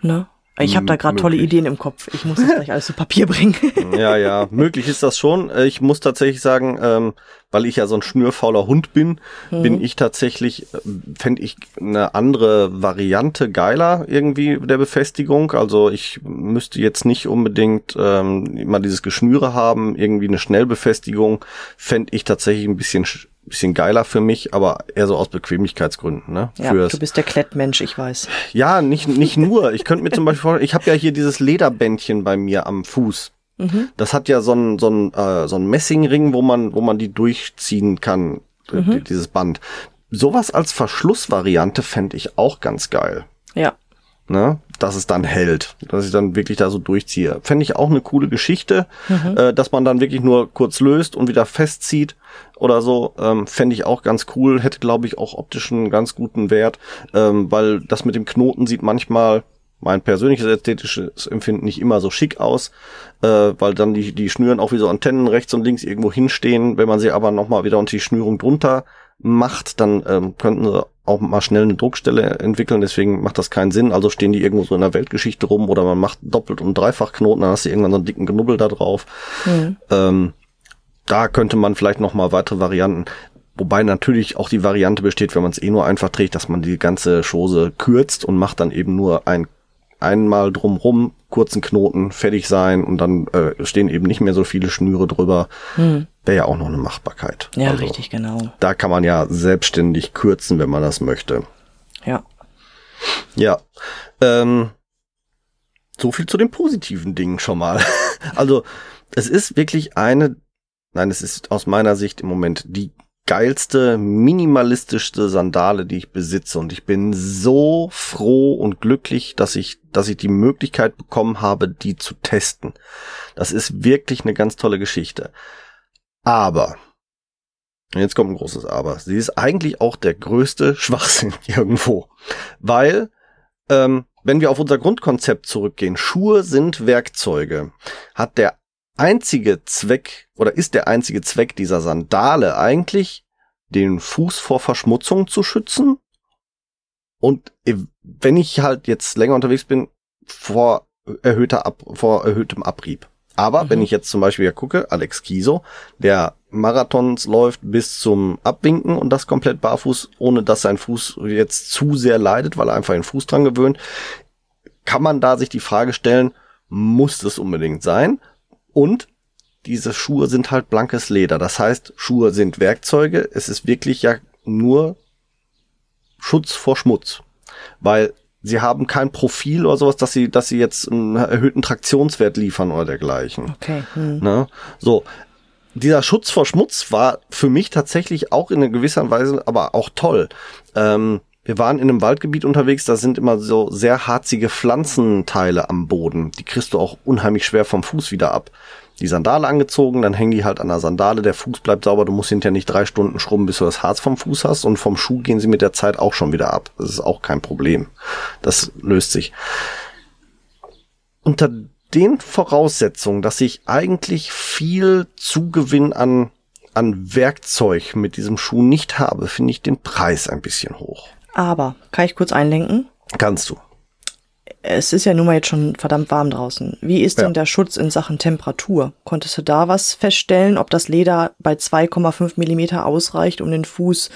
Ne? Ich habe da gerade tolle Ideen im Kopf. Ich muss das gleich alles zu Papier bringen. ja, ja, möglich ist das schon. Äh, ich muss tatsächlich sagen, ähm, weil ich ja so ein schnürfauler Hund bin, mhm. bin ich tatsächlich, äh, fände ich eine andere Variante geiler irgendwie der Befestigung. Also ich müsste jetzt nicht unbedingt ähm, immer dieses Geschnüre haben, irgendwie eine Schnellbefestigung, fände ich tatsächlich ein bisschen bisschen geiler für mich, aber eher so aus Bequemlichkeitsgründen. Ne? Ja, Fürs, du bist der Klettmensch, ich weiß. Ja, nicht, nicht nur. Ich könnte mir zum Beispiel vorstellen, ich habe ja hier dieses Lederbändchen bei mir am Fuß. Mhm. Das hat ja so ein so ein äh, so ein Messingring, wo man, wo man die durchziehen kann, äh, mhm. dieses Band. Sowas als Verschlussvariante fände ich auch ganz geil. Ja. Ne? Dass es dann hält, dass ich dann wirklich da so durchziehe. Fände ich auch eine coole Geschichte, mhm. äh, dass man dann wirklich nur kurz löst und wieder festzieht oder so, ähm, fände ich auch ganz cool, hätte glaube ich auch optisch einen ganz guten Wert, ähm, weil das mit dem Knoten sieht manchmal mein persönliches ästhetisches Empfinden nicht immer so schick aus, äh, weil dann die, die Schnüren auch wie so Antennen rechts und links irgendwo hinstehen. Wenn man sie aber nochmal wieder unter die Schnürung drunter macht, dann ähm, könnten sie auch mal schnell eine Druckstelle entwickeln, deswegen macht das keinen Sinn. Also stehen die irgendwo so in der Weltgeschichte rum oder man macht doppelt und dreifach Knoten, dann hast du irgendwann so einen dicken Knubbel da drauf. Mhm. Ähm, da könnte man vielleicht noch mal weitere Varianten Wobei natürlich auch die Variante besteht, wenn man es eh nur einfach trägt, dass man die ganze Chose kürzt und macht dann eben nur ein einmal drumrum kurzen Knoten fertig sein und dann äh, stehen eben nicht mehr so viele Schnüre drüber. Hm. Wäre ja auch noch eine Machbarkeit. Ja, also, richtig, genau. Da kann man ja selbstständig kürzen, wenn man das möchte. Ja. Ja. Ähm, so viel zu den positiven Dingen schon mal. also es ist wirklich eine, nein, es ist aus meiner Sicht im Moment die geilste, minimalistischste Sandale, die ich besitze. Und ich bin so froh und glücklich, dass ich, dass ich die Möglichkeit bekommen habe, die zu testen. Das ist wirklich eine ganz tolle Geschichte. Aber, jetzt kommt ein großes Aber, sie ist eigentlich auch der größte Schwachsinn irgendwo. Weil, ähm, wenn wir auf unser Grundkonzept zurückgehen, Schuhe sind Werkzeuge, hat der einzige Zweck oder ist der einzige Zweck dieser Sandale eigentlich den Fuß vor Verschmutzung zu schützen und wenn ich halt jetzt länger unterwegs bin, vor erhöhter Ab vor erhöhtem Abrieb. Aber mhm. wenn ich jetzt zum Beispiel ja gucke, Alex Kiso, der Marathons läuft bis zum Abwinken und das komplett barfuß, ohne dass sein Fuß jetzt zu sehr leidet, weil er einfach den Fuß dran gewöhnt, kann man da sich die Frage stellen, muss das unbedingt sein? Und diese Schuhe sind halt blankes Leder. Das heißt, Schuhe sind Werkzeuge. Es ist wirklich ja nur Schutz vor Schmutz. Weil sie haben kein Profil oder sowas, dass sie, dass sie jetzt einen erhöhten Traktionswert liefern oder dergleichen. Okay. Hm. Ne? So. Dieser Schutz vor Schmutz war für mich tatsächlich auch in einer gewisser Weise, aber auch toll. Ähm, wir waren in einem Waldgebiet unterwegs, da sind immer so sehr harzige Pflanzenteile am Boden. Die kriegst du auch unheimlich schwer vom Fuß wieder ab die Sandale angezogen, dann hängen die halt an der Sandale, der Fuß bleibt sauber, du musst hinterher nicht drei Stunden schrubben, bis du das Harz vom Fuß hast und vom Schuh gehen sie mit der Zeit auch schon wieder ab. Das ist auch kein Problem. Das löst sich. Unter den Voraussetzungen, dass ich eigentlich viel Zugewinn an, an Werkzeug mit diesem Schuh nicht habe, finde ich den Preis ein bisschen hoch. Aber, kann ich kurz einlenken? Kannst du es ist ja nun mal jetzt schon verdammt warm draußen. Wie ist ja. denn der Schutz in Sachen Temperatur? Konntest du da was feststellen, ob das Leder bei 2,5 Millimeter ausreicht, um den Fuß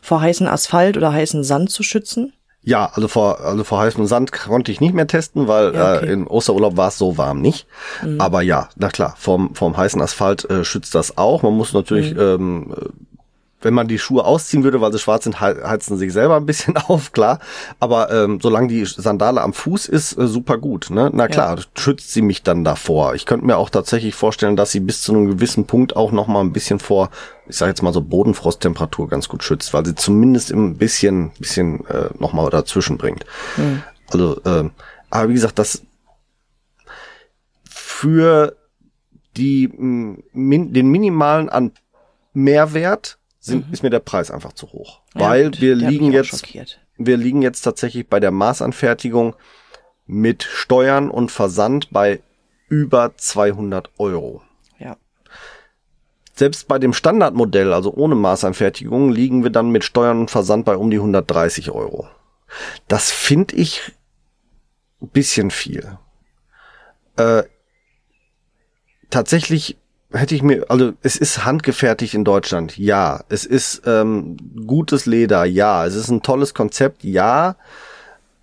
vor heißen Asphalt oder heißen Sand zu schützen? Ja, also vor, also vor heißem Sand konnte ich nicht mehr testen, weil ja, okay. äh, im Osterurlaub war es so warm nicht. Mhm. Aber ja, na klar, vom, vom heißen Asphalt äh, schützt das auch. Man muss natürlich mhm. ähm, wenn man die Schuhe ausziehen würde, weil sie schwarz sind, heizen sie sich selber ein bisschen auf, klar. Aber ähm, solange die Sandale am Fuß ist, äh, super gut. Ne? Na klar, ja. schützt sie mich dann davor. Ich könnte mir auch tatsächlich vorstellen, dass sie bis zu einem gewissen Punkt auch noch mal ein bisschen vor, ich sage jetzt mal so Bodenfrosttemperatur ganz gut schützt, weil sie zumindest ein bisschen, bisschen äh, noch mal dazwischen bringt. Mhm. Also, äh, aber wie gesagt, das für die den minimalen an Mehrwert sind, mhm. ist mir der Preis einfach zu hoch. Ja, Weil gut, wir liegen jetzt, wir liegen jetzt tatsächlich bei der Maßanfertigung mit Steuern und Versand bei über 200 Euro. Ja. Selbst bei dem Standardmodell, also ohne Maßanfertigung, liegen wir dann mit Steuern und Versand bei um die 130 Euro. Das finde ich ein bisschen viel. Äh, tatsächlich hätte ich mir, also es ist handgefertigt in Deutschland, ja. Es ist ähm, gutes Leder, ja. Es ist ein tolles Konzept, ja.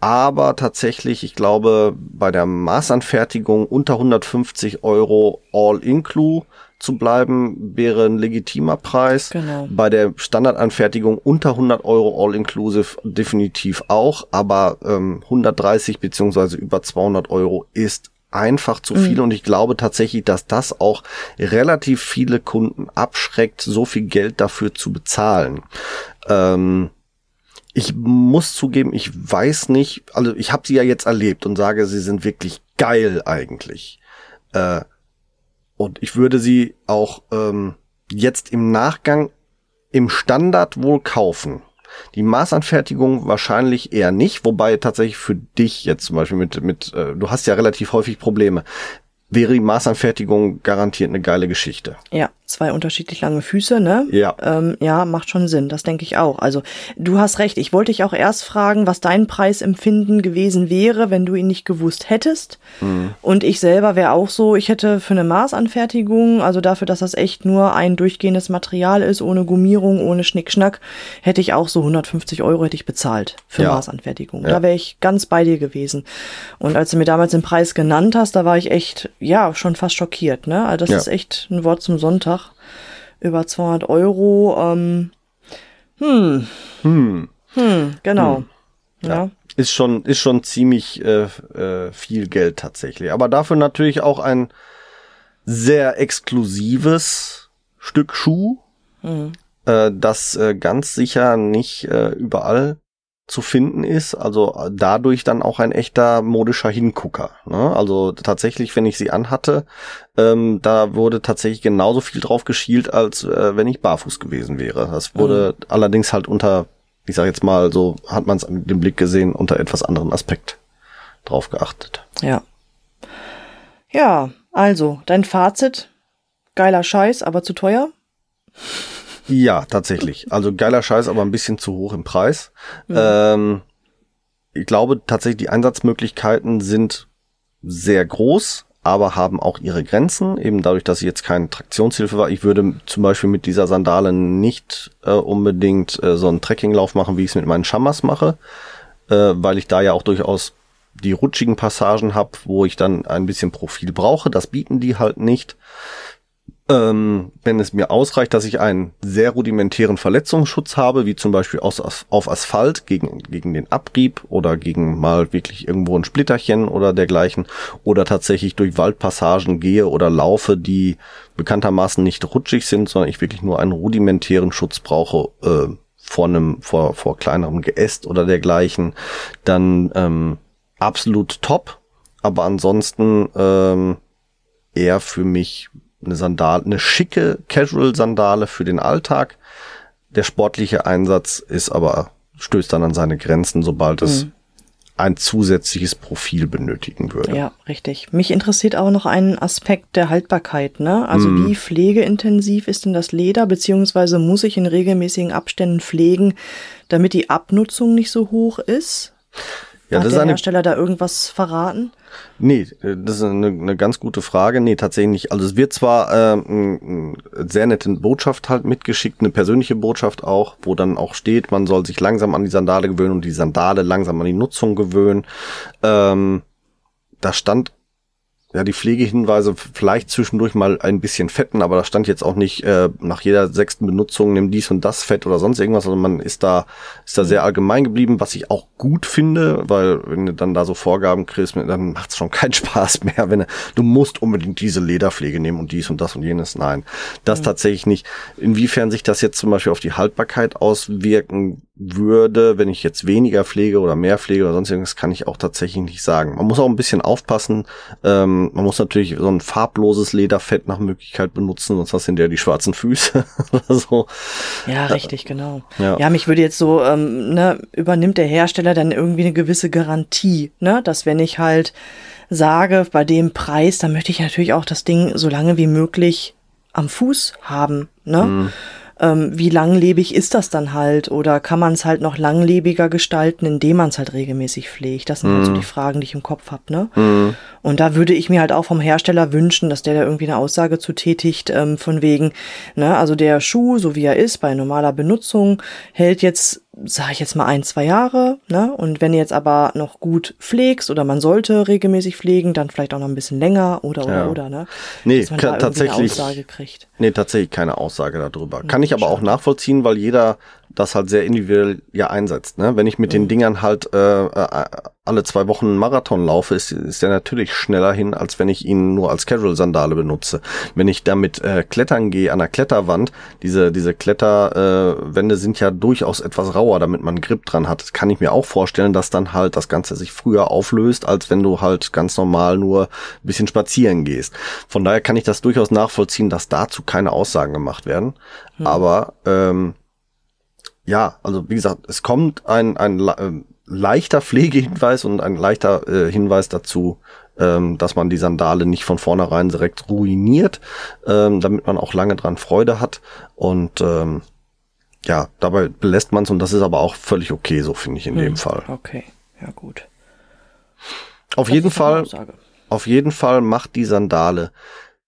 Aber tatsächlich, ich glaube, bei der Maßanfertigung unter 150 Euro All-Inclu zu bleiben, wäre ein legitimer Preis. Genau. Bei der Standardanfertigung unter 100 Euro All-Inclusive definitiv auch, aber ähm, 130 beziehungsweise über 200 Euro ist einfach zu viel mhm. und ich glaube tatsächlich, dass das auch relativ viele Kunden abschreckt, so viel Geld dafür zu bezahlen. Ähm, ich muss zugeben, ich weiß nicht, also ich habe sie ja jetzt erlebt und sage, sie sind wirklich geil eigentlich. Äh, und ich würde sie auch ähm, jetzt im Nachgang im Standard wohl kaufen. Die Maßanfertigung wahrscheinlich eher nicht, wobei tatsächlich für dich jetzt zum Beispiel mit, mit äh, du hast ja relativ häufig Probleme, wäre die Maßanfertigung garantiert eine geile Geschichte. Ja, zwei unterschiedlich lange Füße, ne? Ja. Ähm, ja, macht schon Sinn, das denke ich auch. Also du hast recht, ich wollte dich auch erst fragen, was dein Preisempfinden gewesen wäre, wenn du ihn nicht gewusst hättest. Mhm. Und ich selber wäre auch so, ich hätte für eine Maßanfertigung, also dafür, dass das echt nur ein durchgehendes Material ist, ohne Gummierung, ohne Schnickschnack, hätte ich auch so 150 Euro hätte ich bezahlt für ja. Maßanfertigung. Ja. Da wäre ich ganz bei dir gewesen. Und als du mir damals den Preis genannt hast, da war ich echt, ja, schon fast schockiert, ne? Also das ja. ist echt ein Wort zum Sonntag über 200 Euro. Ähm, hm. Hm. Hm, genau. Hm. Ja. ja. Ist schon, ist schon ziemlich äh, äh, viel Geld tatsächlich. Aber dafür natürlich auch ein sehr exklusives Stück Schuh, mhm. äh, das äh, ganz sicher nicht äh, überall zu finden ist. Also äh, dadurch dann auch ein echter modischer Hingucker. Ne? Also tatsächlich, wenn ich sie anhatte, ähm, da wurde tatsächlich genauso viel drauf geschielt, als äh, wenn ich barfuß gewesen wäre. Das wurde mhm. allerdings halt unter, ich sag jetzt mal, so hat man es den Blick gesehen, unter etwas anderen Aspekt drauf geachtet. Ja. Ja, also, dein Fazit, geiler Scheiß, aber zu teuer? Ja, tatsächlich. Also geiler Scheiß, aber ein bisschen zu hoch im Preis. Ähm, ich glaube tatsächlich, die Einsatzmöglichkeiten sind sehr groß, aber haben auch ihre Grenzen. Eben dadurch, dass ich jetzt keine Traktionshilfe war. Ich würde zum Beispiel mit dieser Sandale nicht äh, unbedingt äh, so einen Trekkinglauf machen, wie ich es mit meinen Schammers mache, äh, weil ich da ja auch durchaus die rutschigen Passagen habe, wo ich dann ein bisschen Profil brauche. Das bieten die halt nicht. Ähm, wenn es mir ausreicht, dass ich einen sehr rudimentären Verletzungsschutz habe, wie zum Beispiel aus, auf Asphalt gegen, gegen den Abrieb oder gegen mal wirklich irgendwo ein Splitterchen oder dergleichen oder tatsächlich durch Waldpassagen gehe oder laufe, die bekanntermaßen nicht rutschig sind, sondern ich wirklich nur einen rudimentären Schutz brauche, äh, vor einem, vor, vor kleinerem Geäst oder dergleichen, dann ähm, absolut top. Aber ansonsten ähm, eher für mich eine Sandale, eine schicke Casual-Sandale für den Alltag. Der sportliche Einsatz ist aber, stößt dann an seine Grenzen, sobald es Mhm. ein zusätzliches Profil benötigen würde. Ja, richtig. Mich interessiert auch noch ein Aspekt der Haltbarkeit, ne? Also Mhm. wie pflegeintensiv ist denn das Leder, beziehungsweise muss ich in regelmäßigen Abständen pflegen, damit die Abnutzung nicht so hoch ist? Ja, Hat das ist der eine, Hersteller da irgendwas verraten? nee, das ist eine, eine ganz gute Frage. Nee, tatsächlich nicht. Also es wird zwar ähm, eine sehr nette Botschaft halt mitgeschickt, eine persönliche Botschaft auch, wo dann auch steht, man soll sich langsam an die Sandale gewöhnen und die Sandale langsam an die Nutzung gewöhnen. Ähm, da stand ja die Pflegehinweise vielleicht zwischendurch mal ein bisschen fetten, aber da stand jetzt auch nicht äh, nach jeder sechsten Benutzung nimm dies und das Fett oder sonst irgendwas, sondern man ist da ist da sehr allgemein geblieben, was ich auch gut finde, weil wenn du dann da so Vorgaben kriegst, dann macht es schon keinen Spaß mehr, wenn du, du musst unbedingt diese Lederpflege nehmen und dies und das und jenes. Nein, das tatsächlich nicht. Inwiefern sich das jetzt zum Beispiel auf die Haltbarkeit auswirken würde, wenn ich jetzt weniger pflege oder mehr pflege oder sonst irgendwas, kann ich auch tatsächlich nicht sagen. Man muss auch ein bisschen aufpassen. Ähm, man muss natürlich so ein farbloses Lederfett nach Möglichkeit benutzen, sonst hast du hinterher die schwarzen Füße oder so. Ja, richtig, genau. Ja. Ja, mich würde jetzt so, ähm, ne, übernimmt der Hersteller dann irgendwie eine gewisse Garantie, ne, dass wenn ich halt sage, bei dem Preis, dann möchte ich natürlich auch das Ding so lange wie möglich am Fuß haben, ne? Ähm, wie langlebig ist das dann halt? Oder kann man es halt noch langlebiger gestalten, indem man es halt regelmäßig pflegt? Das sind halt so die Fragen, die ich im Kopf hab, ne? Und da würde ich mir halt auch vom Hersteller wünschen, dass der da irgendwie eine Aussage zu tätigt, ähm, von wegen, ne, also der Schuh, so wie er ist, bei normaler Benutzung, hält jetzt, sage ich jetzt mal, ein, zwei Jahre, ne? Und wenn ihr jetzt aber noch gut pflegst oder man sollte regelmäßig pflegen, dann vielleicht auch noch ein bisschen länger oder oder Ja. oder, ne? Nee, Dass man da irgendwie eine tatsächlich- Aussage kriegt. Nee, tatsächlich keine Aussage darüber. Kann ich aber auch nachvollziehen, weil jeder das halt sehr individuell ja einsetzt. Ne? Wenn ich mit den Dingern halt äh, äh, alle zwei Wochen einen Marathon laufe, ist, ist der natürlich schneller hin, als wenn ich ihn nur als Casual-Sandale benutze. Wenn ich damit äh, klettern gehe an der Kletterwand, diese, diese Kletterwände äh, sind ja durchaus etwas rauer, damit man Grip dran hat. Kann ich mir auch vorstellen, dass dann halt das Ganze sich früher auflöst, als wenn du halt ganz normal nur ein bisschen spazieren gehst. Von daher kann ich das durchaus nachvollziehen, dass dazu keine Aussagen gemacht werden. Aber ähm, ja, also wie gesagt, es kommt ein, ein ähm, leichter Pflegehinweis und ein leichter äh, Hinweis dazu, ähm, dass man die Sandale nicht von vornherein direkt ruiniert, ähm, damit man auch lange dran Freude hat. Und ähm, ja, dabei belässt man es und das ist aber auch völlig okay, so finde ich in dem Fall. Okay, ja gut. Auf Das jeden Fall, auf jeden Fall macht die Sandale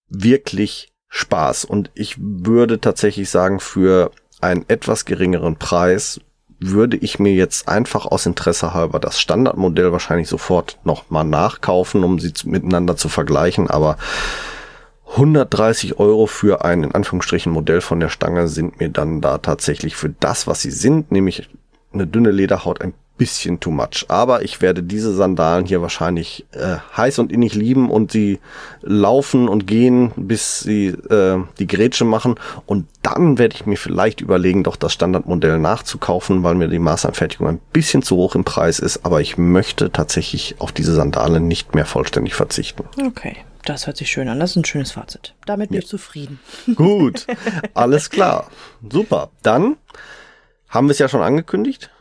wirklich Spaß. Und ich würde tatsächlich sagen, für einen etwas geringeren Preis würde ich mir jetzt einfach aus Interesse halber das Standardmodell wahrscheinlich sofort nochmal nachkaufen, um sie miteinander zu vergleichen. Aber 130 Euro für ein in Anführungsstrichen Modell von der Stange sind mir dann da tatsächlich für das, was sie sind, nämlich eine dünne Lederhaut, ein bisschen too much. Aber ich werde diese Sandalen hier wahrscheinlich äh, heiß und innig lieben und sie laufen und gehen, bis sie äh, die Grätsche machen. Und dann werde ich mir vielleicht überlegen, doch das Standardmodell nachzukaufen, weil mir die Maßanfertigung ein bisschen zu hoch im Preis ist. Aber ich möchte tatsächlich auf diese Sandale nicht mehr vollständig verzichten. Okay, das hört sich schön an. Das ist ein schönes Fazit. Damit bin ich zufrieden. Gut, alles klar. Super. Dann haben wir es ja schon angekündigt.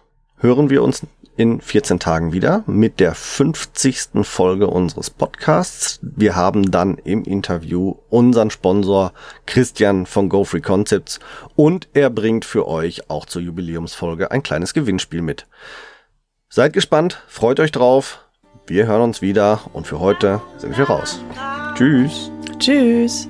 Hören wir uns in 14 Tagen wieder mit der 50. Folge unseres Podcasts. Wir haben dann im Interview unseren Sponsor Christian von GoFree Concepts und er bringt für euch auch zur Jubiläumsfolge ein kleines Gewinnspiel mit. Seid gespannt, freut euch drauf. Wir hören uns wieder und für heute sind wir raus. Tschüss. Tschüss.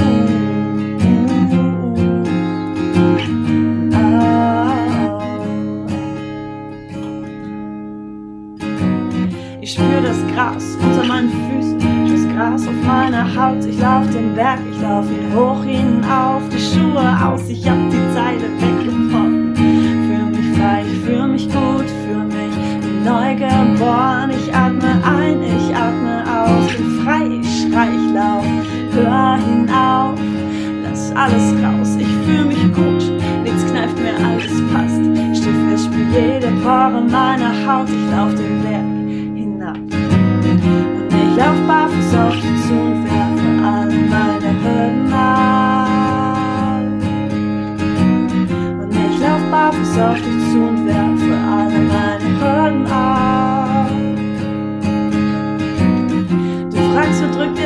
Auf meiner Haut. Ich lauf den Berg, ich lauf ihn hoch hinauf, die Schuhe aus, ich hab die Zeile weggebrochen. Für mich frei, ich fühl mich gut, für mich neu geboren. Ich atme ein, ich atme aus, bin frei, ich schrei, ich lauf, hör hinauf, lass alles raus, ich fühl mich gut, nichts kneift mir, alles passt. Steh fest, spür jede Pore meiner Haut, ich lauf den Berg lauf barfuß auf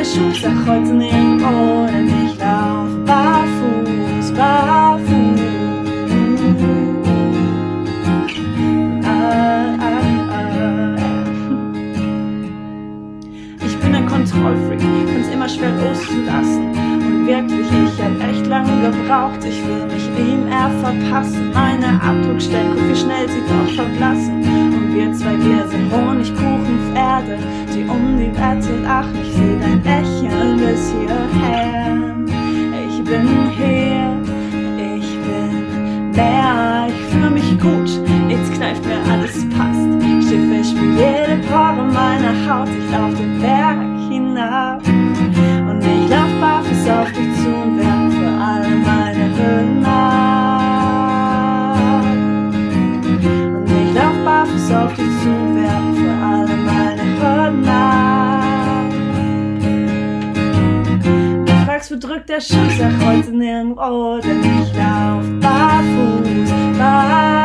Schuh? Sag heute nirgendwo, denn ich lauf barfuß, barfuß. Kontrollfreak, find's immer schwer loszulassen. Und wirklich, ich hab echt lange gebraucht, ich will mich ihm eher verpassen. Meine Abdruckstellen, guck wie schnell sie doch verblassen. Wir zwei, wir sind Honigkuchenpferde, die um die Wette lachen. Ich seh dein Lächeln bis hierher. Ich bin hier, ich bin mehr, ich fühle mich gut, jetzt kneift mir alles passt. Schiffe, ich jede Pore meiner Haut, ich lauf den Berg hinab. Und ich lauf barfuß auf dich zu und werfe Drückt der Schuh? Sag heute nirgendwo, denn ich lauf barfuß, barfuß.